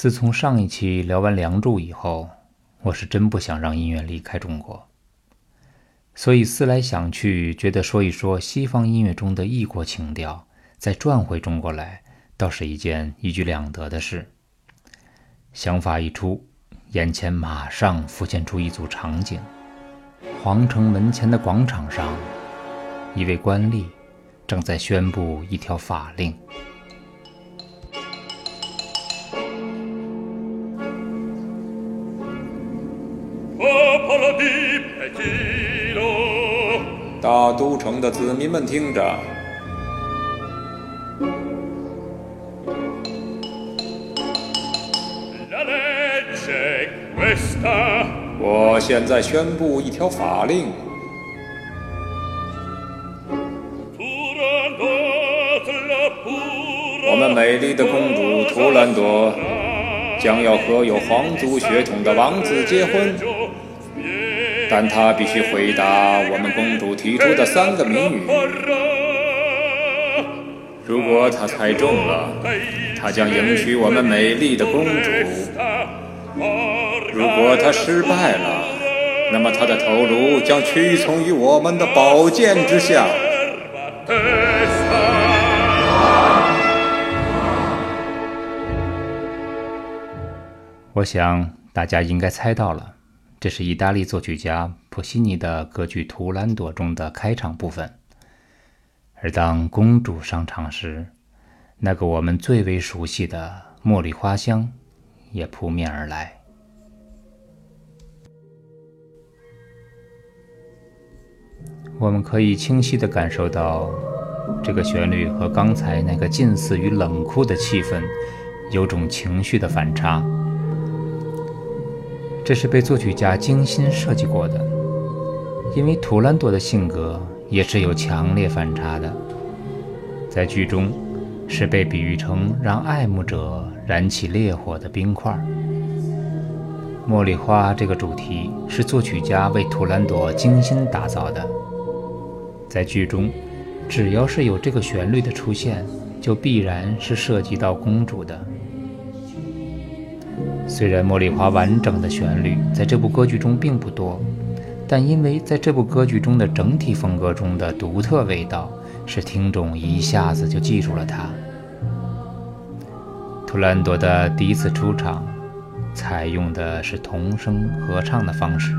自从上一期聊完《梁祝》以后，我是真不想让音乐离开中国，所以思来想去，觉得说一说西方音乐中的异国情调，再转回中国来，倒是一件一举两得的事。想法一出，眼前马上浮现出一组场景：皇城门前的广场上，一位官吏正在宣布一条法令。大都城的子民们听着，我现在宣布一条法令：我们美丽的公主图兰朵将要和有皇族血统的王子结婚。但他必须回答我们公主提出的三个谜语。如果他猜中了，他将迎娶我们美丽的公主；如果他失败了，那么他的头颅将屈从于我们的宝剑之下。我想大家应该猜到了。这是意大利作曲家普西尼的歌剧《图兰朵》中的开场部分，而当公主上场时，那个我们最为熟悉的茉莉花香也扑面而来。我们可以清晰地感受到，这个旋律和刚才那个近似于冷酷的气氛有种情绪的反差。这是被作曲家精心设计过的，因为图兰朵的性格也是有强烈反差的。在剧中，是被比喻成让爱慕者燃起烈火的冰块。茉莉花这个主题是作曲家为图兰朵精心打造的。在剧中，只要是有这个旋律的出现，就必然是涉及到公主的。虽然《茉莉花》完整的旋律在这部歌剧中并不多，但因为在这部歌剧中的整体风格中的独特味道，使听众一下子就记住了它。图兰朵的第一次出场，采用的是童声合唱的方式，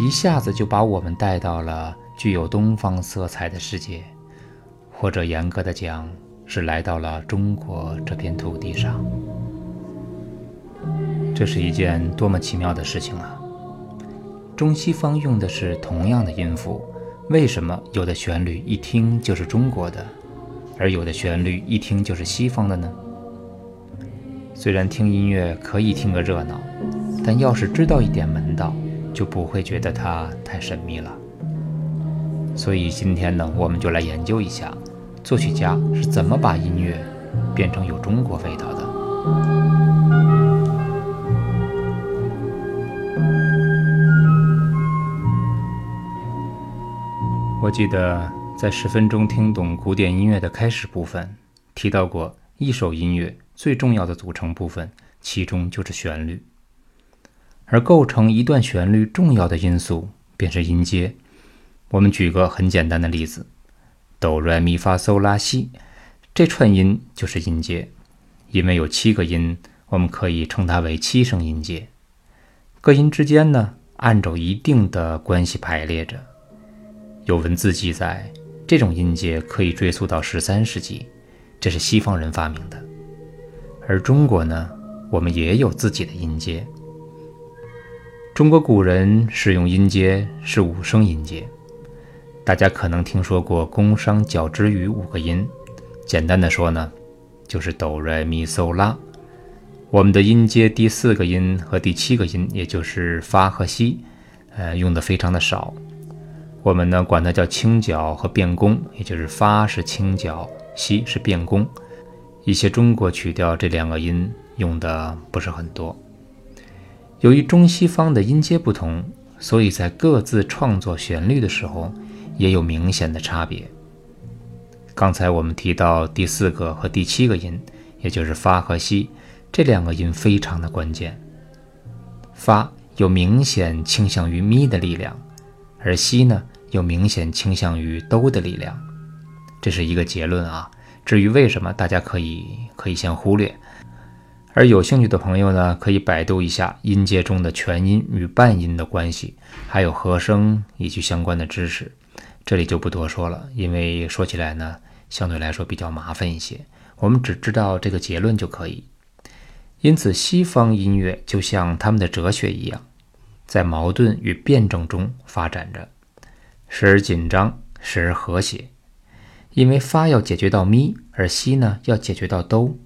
一下子就把我们带到了具有东方色彩的世界，或者严格的讲，是来到了中国这片土地上。这是一件多么奇妙的事情啊！中西方用的是同样的音符，为什么有的旋律一听就是中国的，而有的旋律一听就是西方的呢？虽然听音乐可以听个热闹，但要是知道一点门道，就不会觉得它太神秘了。所以今天呢，我们就来研究一下，作曲家是怎么把音乐变成有中国味道的。我记得在十分钟听懂古典音乐的开始部分提到过，一首音乐最重要的组成部分，其中就是旋律。而构成一段旋律重要的因素便是音阶。我们举个很简单的例子：哆、来、咪、发、嗦、拉、西，这串音就是音阶。因为有七个音，我们可以称它为七声音阶。各音之间呢，按照一定的关系排列着。有文字记载，这种音阶可以追溯到十三世纪，这是西方人发明的。而中国呢，我们也有自己的音阶。中国古人使用音阶是五声音阶，大家可能听说过宫商角徵羽五个音。简单的说呢，就是哆、来、咪、嗦、拉。我们的音阶第四个音和第七个音，也就是发和西，呃，用的非常的少。我们呢管它叫清角和变宫，也就是发是清角，西是变宫。一些中国曲调这两个音用的不是很多。由于中西方的音阶不同，所以在各自创作旋律的时候也有明显的差别。刚才我们提到第四个和第七个音，也就是发和西，这两个音非常的关键。发有明显倾向于咪的力量，而西呢有明显倾向于哆的力量，这是一个结论啊。至于为什么，大家可以可以先忽略。而有兴趣的朋友呢，可以百度一下音阶中的全音与半音的关系，还有和声以及相关的知识。这里就不多说了，因为说起来呢，相对来说比较麻烦一些。我们只知道这个结论就可以。因此，西方音乐就像他们的哲学一样，在矛盾与辩证中发展着，时而紧张，时而和谐。因为发要解决到咪，而西呢要解决到哆。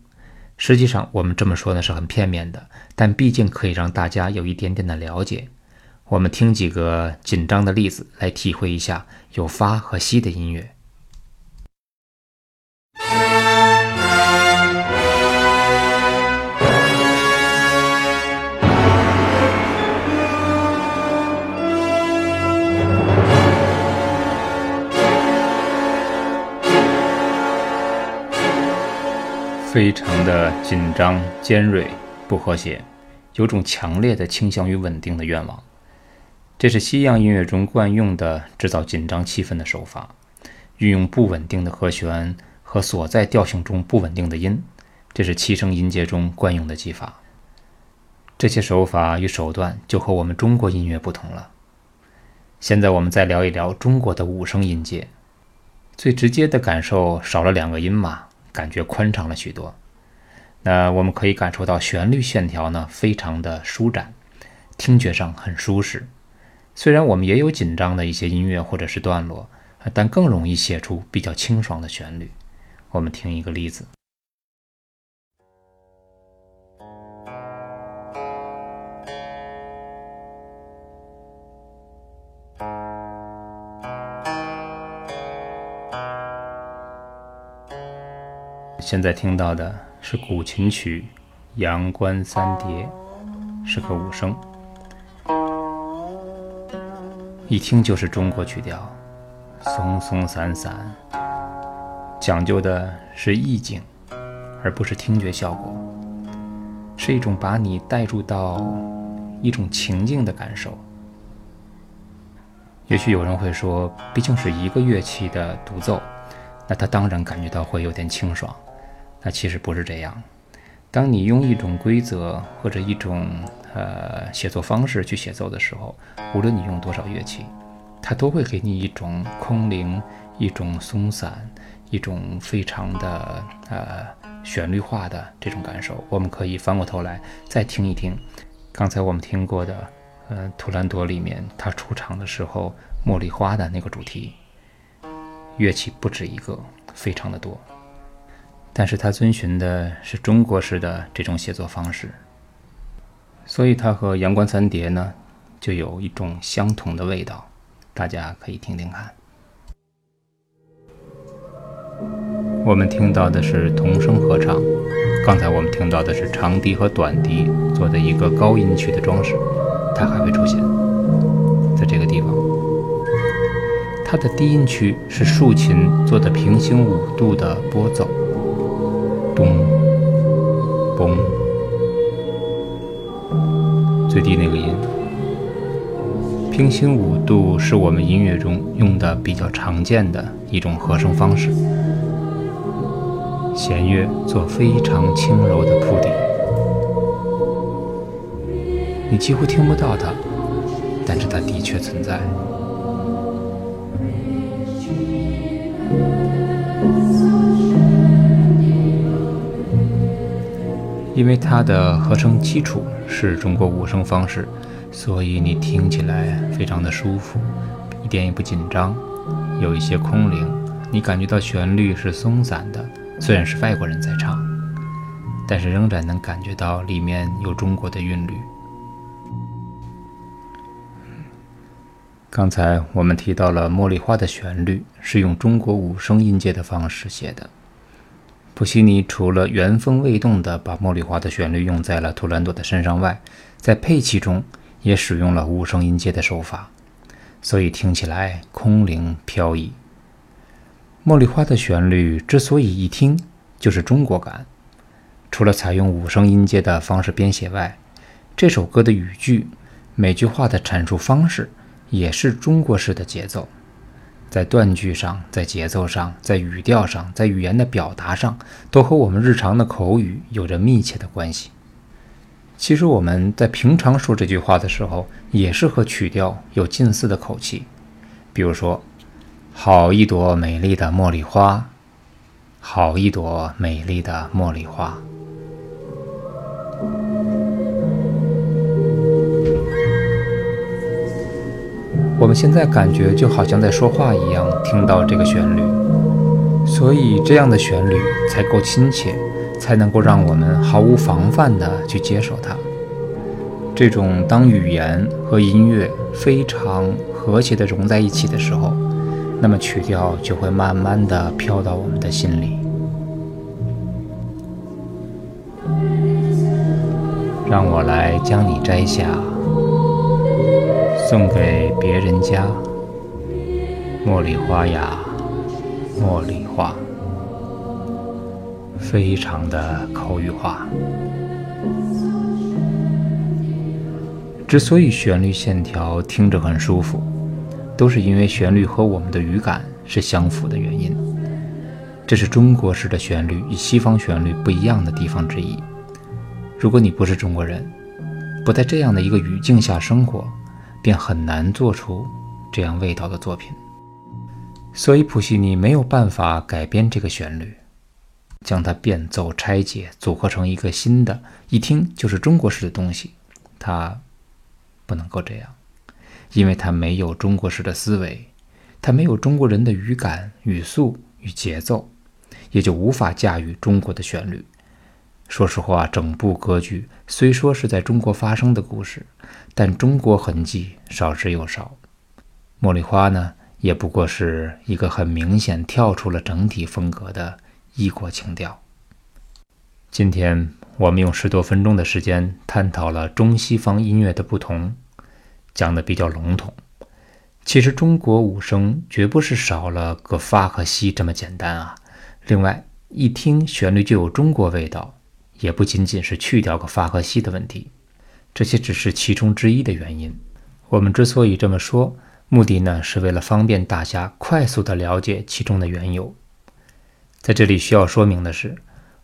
实际上，我们这么说呢是很片面的，但毕竟可以让大家有一点点的了解。我们听几个紧张的例子，来体会一下有发和西的音乐。非常的紧张、尖锐、不和谐，有种强烈的倾向于稳定的愿望。这是西洋音乐中惯用的制造紧张气氛的手法，运用不稳定的和弦和所在调性中不稳定的音，这是七声音阶中惯用的技法。这些手法与手段就和我们中国音乐不同了。现在我们再聊一聊中国的五声音阶，最直接的感受少了两个音嘛。感觉宽敞了许多。那我们可以感受到旋律线条呢，非常的舒展，听觉上很舒适。虽然我们也有紧张的一些音乐或者是段落，但更容易写出比较清爽的旋律。我们听一个例子。现在听到的是古琴曲《阳关三叠》，是个五声，一听就是中国曲调，松松散散，讲究的是意境，而不是听觉效果，是一种把你带入到一种情境的感受。也许有人会说，毕竟是一个乐器的独奏，那他当然感觉到会有点清爽。那其实不是这样。当你用一种规则或者一种呃写作方式去写作的时候，无论你用多少乐器，它都会给你一种空灵、一种松散、一种非常的呃旋律化的这种感受。我们可以翻过头来再听一听刚才我们听过的呃《图兰朵》里面它出场的时候茉莉花的那个主题，乐器不止一个，非常的多。但是它遵循的是中国式的这种写作方式，所以它和《阳关三叠》呢就有一种相同的味道，大家可以听听看。我们听到的是童声合唱，刚才我们听到的是长笛和短笛做的一个高音区的装饰，它还会出现在这个地方。它的低音区是竖琴做的平行五度的拨奏。咚，嘣，最低那个音，平行五度是我们音乐中用的比较常见的一种和声方式。弦乐做非常轻柔的铺底，你几乎听不到它，但是它的确存在。因为它的合成基础是中国五声方式，所以你听起来非常的舒服，一点也不紧张，有一些空灵。你感觉到旋律是松散的，虽然是外国人在唱，但是仍然能感觉到里面有中国的韵律。刚才我们提到了《茉莉花》的旋律是用中国五声音阶的方式写的。普西尼除了原封未动地把茉莉花的旋律用在了图兰朵的身上外，在配器中也使用了五声音阶的手法，所以听起来空灵飘逸。茉莉花的旋律之所以一听就是中国感，除了采用五声音阶的方式编写外，这首歌的语句、每句话的阐述方式也是中国式的节奏，在断句上、在节奏上、在语调上、在语言的表达上，都和我们日常的口语有着密切的关系。其实我们在平常说这句话的时候，也是和曲调有近似的口气，比如说“好一朵美丽的茉莉花”，“好一朵美丽的茉莉花”。我们现在感觉就好像在说话一样，听到这个旋律，所以这样的旋律才够亲切，才能够让我们毫无防范地去接受它。这种当语言和音乐非常和谐地融在一起的时候，那么曲调就会慢慢地飘到我们的心里。让我来将你摘下。送给别人家，茉莉花呀，茉莉花，非常的口语化。之所以旋律线条听着很舒服，都是因为旋律和我们的语感是相符的原因。这是中国式的旋律与西方旋律不一样的地方之一。如果你不是中国人，不在这样的一个语境下生活。便很难做出这样味道的作品，所以普西尼没有办法改编这个旋律，将它变奏拆解组合成一个新的，一听就是中国式的东西。他不能够这样，因为他没有中国式的思维，他没有中国人的语感、语速与节奏，也就无法驾驭中国的旋律。说实话，整部歌剧虽说是在中国发生的故事。但中国痕迹少之又少，茉莉花呢，也不过是一个很明显跳出了整体风格的异国情调。今天我们用十多分钟的时间探讨了中西方音乐的不同，讲的比较笼统。其实中国五声绝不是少了个发和西这么简单啊。另外，一听旋律就有中国味道，也不仅仅是去掉个发和西的问题。这些只是其中之一的原因。我们之所以这么说，目的呢是为了方便大家快速地了解其中的缘由。在这里需要说明的是，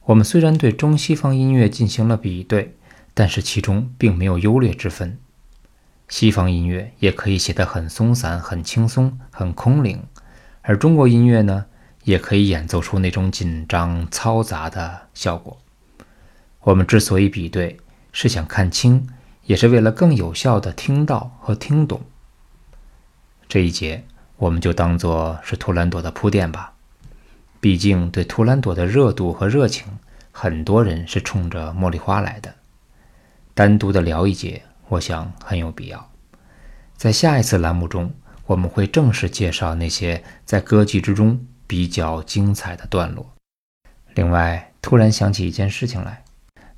我们虽然对中西方音乐进行了比对，但是其中并没有优劣之分。西方音乐也可以写得很松散、很轻松、很空灵，而中国音乐呢，也可以演奏出那种紧张嘈杂的效果。我们之所以比对，是想看清。也是为了更有效地听到和听懂这一节，我们就当做是图兰朵的铺垫吧。毕竟对图兰朵的热度和热情，很多人是冲着茉莉花来的。单独的聊一节，我想很有必要。在下一次栏目中，我们会正式介绍那些在歌剧之中比较精彩的段落。另外，突然想起一件事情来。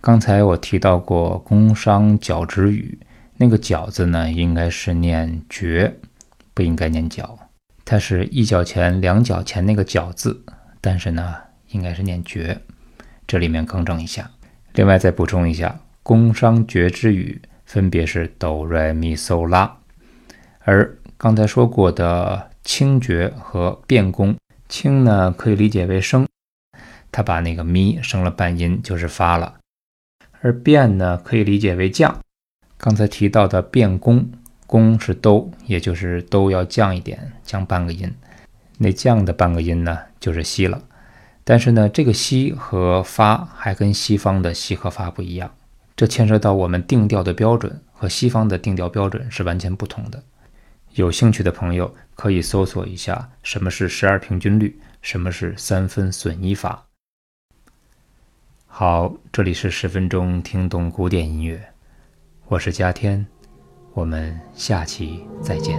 刚才我提到过工商角徵羽，那个角字呢，应该是念角，不应该念角。它是一角钱两角钱那个角字，但是呢，应该是念角。这里面更正一下。另外再补充一下，工商角徵羽分别是哆来咪嗦拉，而刚才说过的清角和变宫，清呢可以理解为升，它把那个咪升了半音就是发了。而变呢，可以理解为降。刚才提到的变宫，宫是都，也就是都要降一点，降半个音。那降的半个音呢，就是西了。但是呢，这个西和发还跟西方的西和发不一样，这牵涉到我们定调的标准和西方的定调标准是完全不同的。有兴趣的朋友可以搜索一下什么是十二平均律，什么是三分损一法。好，这里是十分钟听懂古典音乐，我是嘉天，我们下期再见。